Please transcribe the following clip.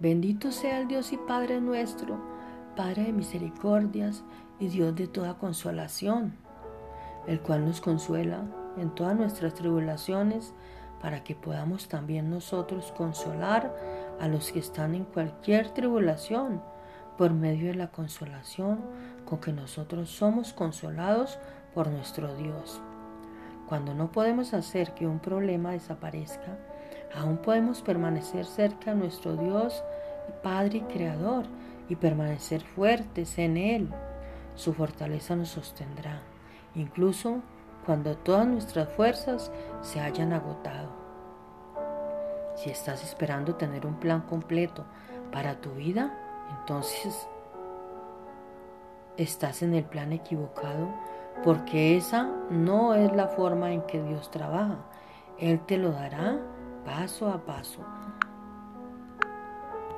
Bendito sea el Dios y Padre nuestro, Padre de misericordias y Dios de toda consolación, el cual nos consuela en todas nuestras tribulaciones, para que podamos también nosotros consolar a los que están en cualquier tribulación, por medio de la consolación con que nosotros somos consolados por nuestro Dios. Cuando no podemos hacer que un problema desaparezca, aún podemos permanecer cerca a nuestro Dios, Padre y Creador, y permanecer fuertes en Él. Su fortaleza nos sostendrá, incluso cuando todas nuestras fuerzas se hayan agotado. Si estás esperando tener un plan completo para tu vida, entonces estás en el plan equivocado porque esa no es la forma en que Dios trabaja. Él te lo dará paso a paso.